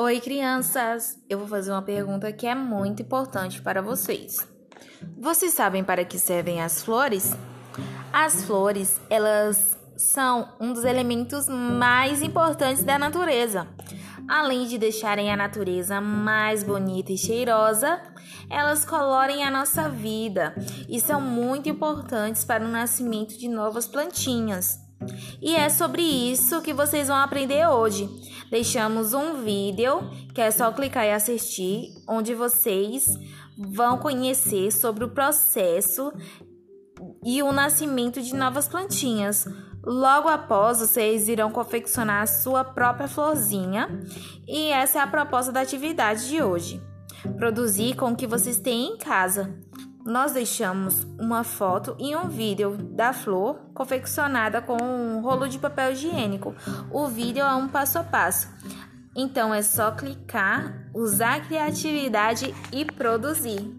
Oi, crianças! Eu vou fazer uma pergunta que é muito importante para vocês. Vocês sabem para que servem as flores? As flores, elas são um dos elementos mais importantes da natureza. Além de deixarem a natureza mais bonita e cheirosa, elas colorem a nossa vida e são muito importantes para o nascimento de novas plantinhas. E é sobre isso que vocês vão aprender hoje. Deixamos um vídeo que é só clicar e assistir, onde vocês vão conhecer sobre o processo e o nascimento de novas plantinhas. Logo após, vocês irão confeccionar a sua própria florzinha, e essa é a proposta da atividade de hoje. Produzir com o que vocês têm em casa nós deixamos uma foto e um vídeo da flor confeccionada com um rolo de papel higiênico. O vídeo é um passo a passo. Então é só clicar, usar a criatividade e produzir.